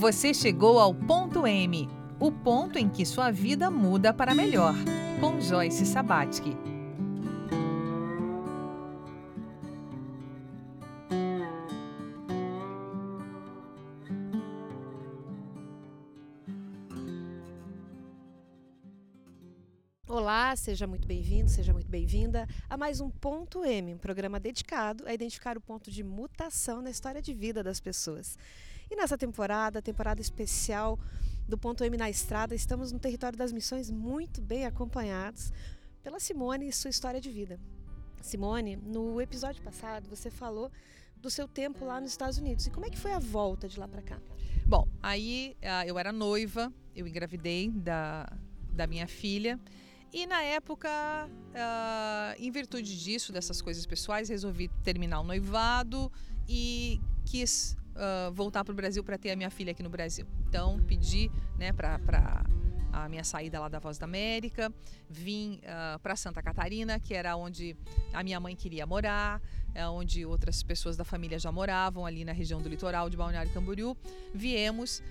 Você chegou ao ponto M, o ponto em que sua vida muda para melhor, com Joyce Sabatsky. Olá, seja muito bem-vindo, seja muito bem-vinda a mais um Ponto M, um programa dedicado a identificar o ponto de mutação na história de vida das pessoas. E nessa temporada, temporada especial do Ponto M na Estrada, estamos no território das missões muito bem acompanhados pela Simone e sua história de vida. Simone, no episódio passado você falou do seu tempo lá nos Estados Unidos. E como é que foi a volta de lá para cá? Bom, aí uh, eu era noiva, eu engravidei da, da minha filha. E na época, uh, em virtude disso, dessas coisas pessoais, resolvi terminar o noivado e quis uh, voltar para o Brasil para ter a minha filha aqui no Brasil. Então, pedi né, para a minha saída lá da Voz da América, vim uh, para Santa Catarina, que era onde a minha mãe queria morar, é onde outras pessoas da família já moravam, ali na região do litoral de Balneário Camboriú. Viemos,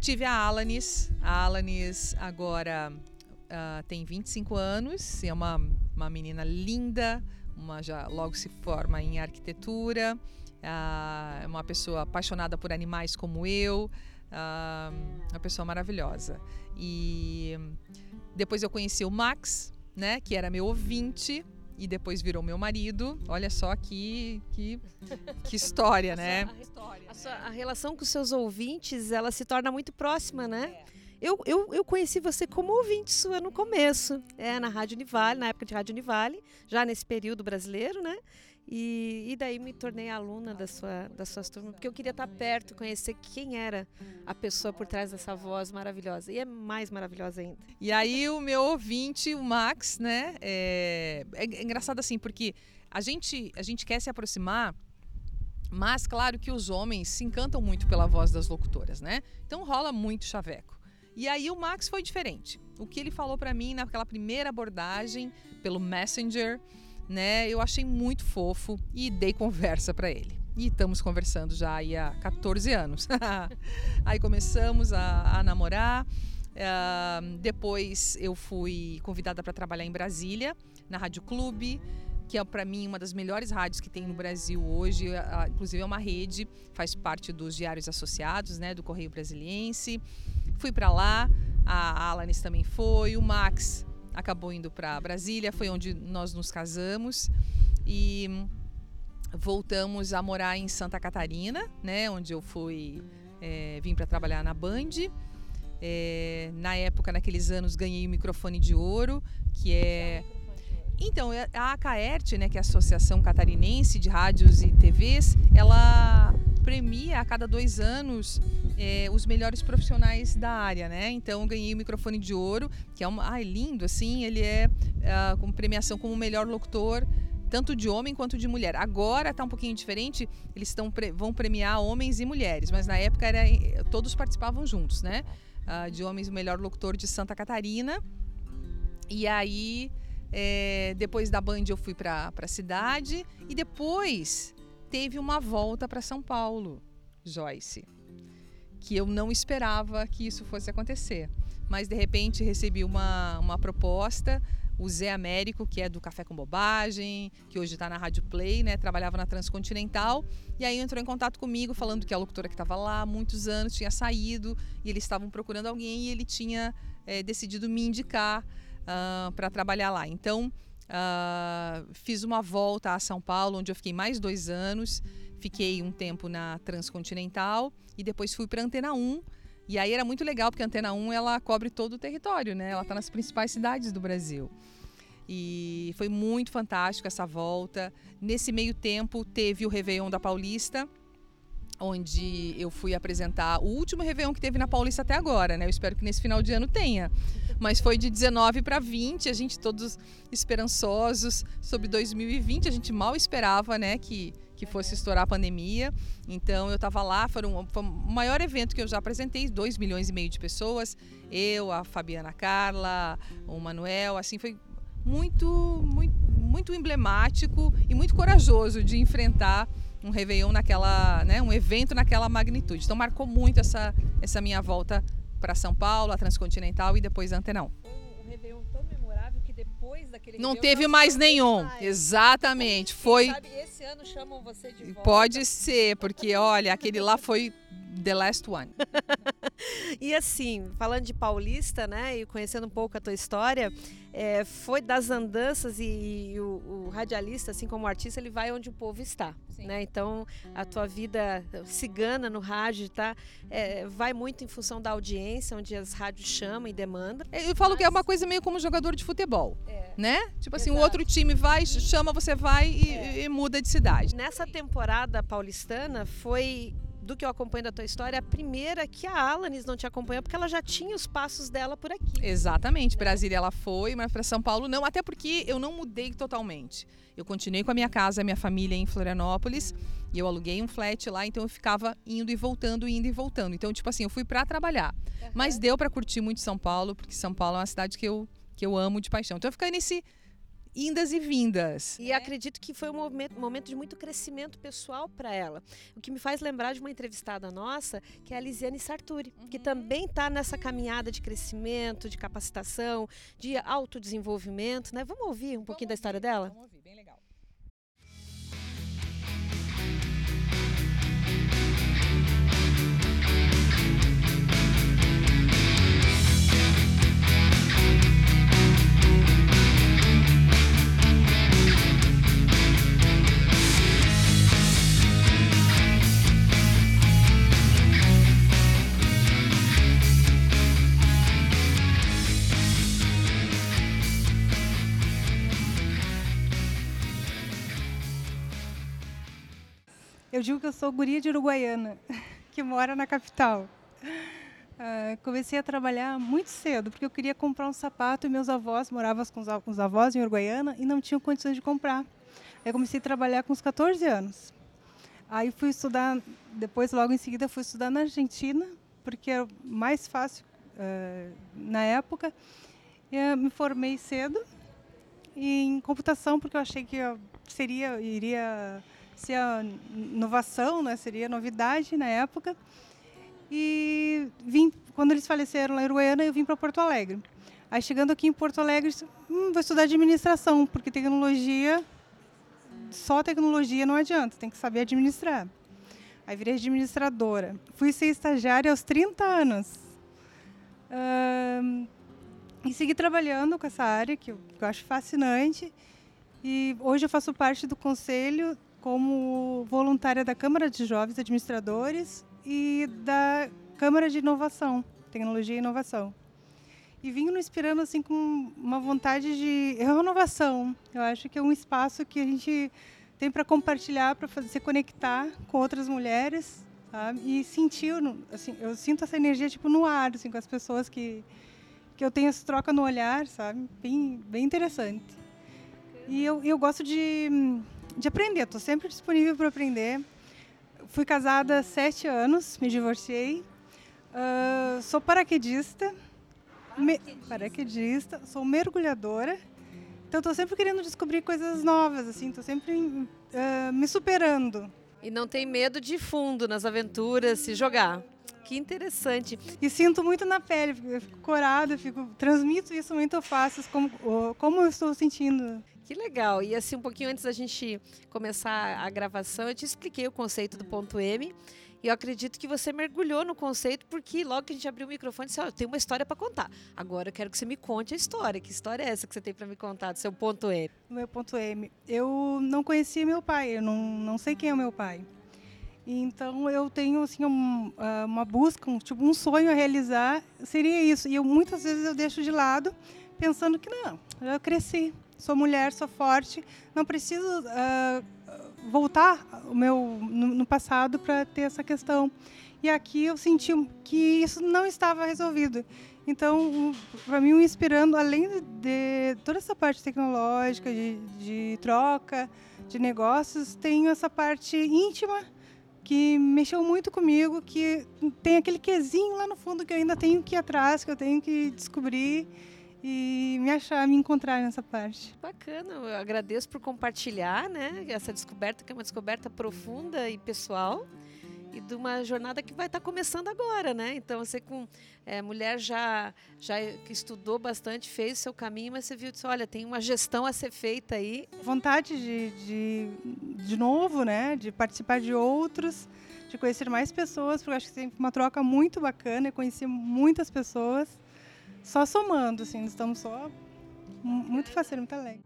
tive a Alanis, a Alanis agora uh, tem 25 anos, é uma, uma menina linda, uma já logo se forma em arquitetura, é uma pessoa apaixonada por animais como eu, uh, uma pessoa maravilhosa. E depois eu conheci o Max, né, que era meu ouvinte, e depois virou meu marido. Olha só que, que, que história, né? A, sua, a, relação com seus ouvintes, ela se torna muito próxima, né? É. Eu, eu, eu conheci você como ouvinte sua no começo, é, na Rádio Univale, na época de Rádio Univale, já nesse período brasileiro, né? E, e, daí me tornei aluna da sua, das suas turmas, porque eu queria estar perto, conhecer quem era a pessoa por trás dessa voz maravilhosa. E é mais maravilhosa ainda. E aí o meu ouvinte, o Max, né? É, é engraçado assim, porque a gente, a gente quer se aproximar mas claro que os homens se encantam muito pela voz das locutoras, né? Então rola muito chaveco. E aí o Max foi diferente. O que ele falou para mim naquela primeira abordagem pelo Messenger, né? Eu achei muito fofo e dei conversa para ele. E estamos conversando já há 14 anos. aí começamos a, a namorar. Uh, depois eu fui convidada para trabalhar em Brasília, na Rádio Clube, que é para mim uma das melhores rádios que tem no Brasil hoje. Uh, inclusive é uma rede, faz parte dos diários associados, né, do Correio Brasiliense. Fui para lá, a Alanis também foi, o Max acabou indo para Brasília, foi onde nós nos casamos e voltamos a morar em Santa Catarina, né, onde eu fui é, vim para trabalhar na Band. É, na época, naqueles anos, ganhei o microfone de ouro, que é então, é, a ACAERT, né, que é a Associação Catarinense de Rádios e TVs, ela premia a cada dois anos é, os melhores profissionais da área, né? Então ganhei o microfone de ouro, que é um, ai, lindo, assim, ele é uh, com premiação como o melhor locutor tanto de homem quanto de mulher. Agora está um pouquinho diferente, eles estão vão premiar homens e mulheres, mas na época era todos participavam juntos, né? Uh, de homens o melhor locutor de Santa Catarina. E aí é, depois da Band eu fui para a cidade e depois teve uma volta para São Paulo, Joyce, que eu não esperava que isso fosse acontecer. Mas de repente recebi uma, uma proposta. O Zé Américo, que é do Café com Bobagem, que hoje está na Rádio Play, né? Trabalhava na Transcontinental. E aí entrou em contato comigo, falando que a locutora que estava lá há muitos anos tinha saído e eles estavam procurando alguém e ele tinha é, decidido me indicar uh, ah, para trabalhar lá. Então, Uh, fiz uma volta a São Paulo, onde eu fiquei mais dois anos. Fiquei um tempo na Transcontinental e depois fui para Antena 1. E aí era muito legal, porque a Antena 1 ela cobre todo o território, né? Ela está nas principais cidades do Brasil. E foi muito fantástico essa volta. Nesse meio tempo, teve o Réveillon da Paulista, onde eu fui apresentar o último Réveillon que teve na Paulista até agora, né? Eu espero que nesse final de ano tenha. Mas foi de 19 para 20, a gente todos esperançosos sobre 2020, a gente mal esperava, né, que que fosse estourar a pandemia. Então eu estava lá, foi, um, foi o maior evento que eu já apresentei, 2 milhões e meio de pessoas. Eu, a Fabiana Carla, o Manuel, assim, foi muito, muito, muito emblemático e muito corajoso de enfrentar um Réveillon naquela, né, um evento naquela magnitude. Então marcou muito essa, essa minha volta para São Paulo, a Transcontinental e depois a Antenão. Um Réveillon tão memorável que depois daquele Não teve mais nenhum. mais. Exatamente. Quem Foi. sabe esse ano chamam você de volta. Pode ser, porque olha, aquele lá foi the last one. E assim, falando de paulista, né, e conhecendo um pouco a tua história, é, foi das andanças e, e o, o radialista, assim como o artista, ele vai onde o povo está, Sim. né? Então, a tua vida cigana no rádio, tá? É, vai muito em função da audiência, onde as rádios chamam e demandam. Eu falo que é uma coisa meio como jogador de futebol, É. né? Tipo assim, o Exato. outro time vai, chama, você vai e, É. e muda de cidade. Nessa temporada paulistana, foi do que eu acompanho da tua história, a primeira que a Alanis não te acompanhou, porque ela já tinha os passos dela por aqui. Exatamente. Brasília ela foi, mas para São Paulo não, até porque eu não mudei totalmente. Eu continuei com a minha casa, a minha família em Florianópolis, e eu aluguei um flat lá, então eu ficava indo e voltando, indo e voltando. Então, tipo assim, eu fui para trabalhar. Mas deu para curtir muito São Paulo, porque São Paulo é uma cidade que eu, que eu amo de paixão. Então eu fiquei nesse indas e vindas. E acredito que foi um momento, momento de muito crescimento pessoal para ela. O que me faz lembrar de uma entrevistada nossa, que é a Lisiane Sarturi, que também está nessa caminhada de crescimento, de capacitação, de autodesenvolvimento, né? Vamos ouvir um pouquinho da história dela? Vamos ouvir, Eu digo que eu sou guria de Uruguaiana, que mora na capital. Ah, comecei a trabalhar muito cedo, porque eu queria comprar um sapato e meus avós moravam com os os avós em Uruguaiana e não tinham condições de comprar. Eu comecei a trabalhar com uns 14 anos. Aí fui estudar, depois logo em seguida fui estudar na Argentina, porque era mais fácil ah, na época. E, ah, me formei cedo em computação, porque eu achei que eu seria, iria ser inovação, né? seria novidade na época. E vim, quando eles faleceram lá em Uruguaiana, eu vim para Porto Alegre. Aí chegando aqui em Porto Alegre, disse, hum, vou estudar administração, porque tecnologia, só tecnologia não adianta, tem que saber administrar. Aí virei administradora. Fui ser estagiária aos 30 anos. Ahn, e segui trabalhando com essa área, que eu, que eu acho fascinante. E hoje eu faço parte do conselho como voluntária da Câmara de Jovens Administradores e da Câmara de Inovação, Tecnologia e Inovação. E vim inspirando assim com uma vontade de renovação. Eu acho que é um espaço que a gente tem para compartilhar, para se conectar com outras mulheres, sabe? E sentir, assim, eu sinto essa energia tipo no ar, assim, com as pessoas que que eu tenho essa troca no olhar, sabe? Bem, bem interessante. E eu, eu gosto de, de aprender, estou sempre disponível para aprender. Fui casada há sete anos, me divorciei. Ah, sou paraquedista. Me- paraquedista, sou mergulhadora. Então estou sempre querendo descobrir coisas novas, assim, estou sempre ah, me superando. E não tem medo de fundo nas aventuras, se jogar. Que interessante. E sinto muito na pele, eu fico corada, eu fico, transmito isso muito fácil, como, como eu estou sentindo. Que legal. E assim, um pouquinho antes da gente começar a gravação, eu te expliquei o conceito do ponto M. E eu acredito que você mergulhou no conceito, porque logo que a gente abriu o microfone, disse, ó, eu tenho uma história para contar. Agora eu quero que você me conte a história. Que história é essa que você tem para me contar do seu ponto M? Meu ponto M. Eu não conhecia meu pai, eu não, não sei quem é o meu pai. Então eu tenho assim um, ah, uma busca, um, tipo um sonho a realizar, seria isso. E eu muitas vezes eu deixo de lado, pensando que não, eu cresci, sou mulher, sou forte, não preciso ah, voltar o meu no, no passado para ter essa questão. E aqui eu senti que isso não estava resolvido. Então, para mim, me inspirando, além de, de toda essa parte tecnológica, de, de troca, de negócios, tem essa parte íntima que mexeu muito comigo, que tem aquele quesinho lá no fundo que eu ainda tenho que ir atrás, que eu tenho que descobrir e me achar, me encontrar nessa parte. Bacana, eu agradeço por compartilhar, né? Essa descoberta, que é uma descoberta profunda e pessoal. E de uma jornada que vai estar tá começando agora, né? Então você com é, mulher já já que estudou bastante, fez seu caminho, mas você viu disse, olha, tem uma gestão a ser feita aí. Vontade de, de, de novo, né? De participar de outros, de conhecer mais pessoas, porque eu acho que tem uma troca muito bacana, eu conheci muitas pessoas, só somando, assim, estamos só muito fácil, muito alegre.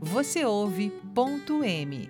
Você ouve ponto M.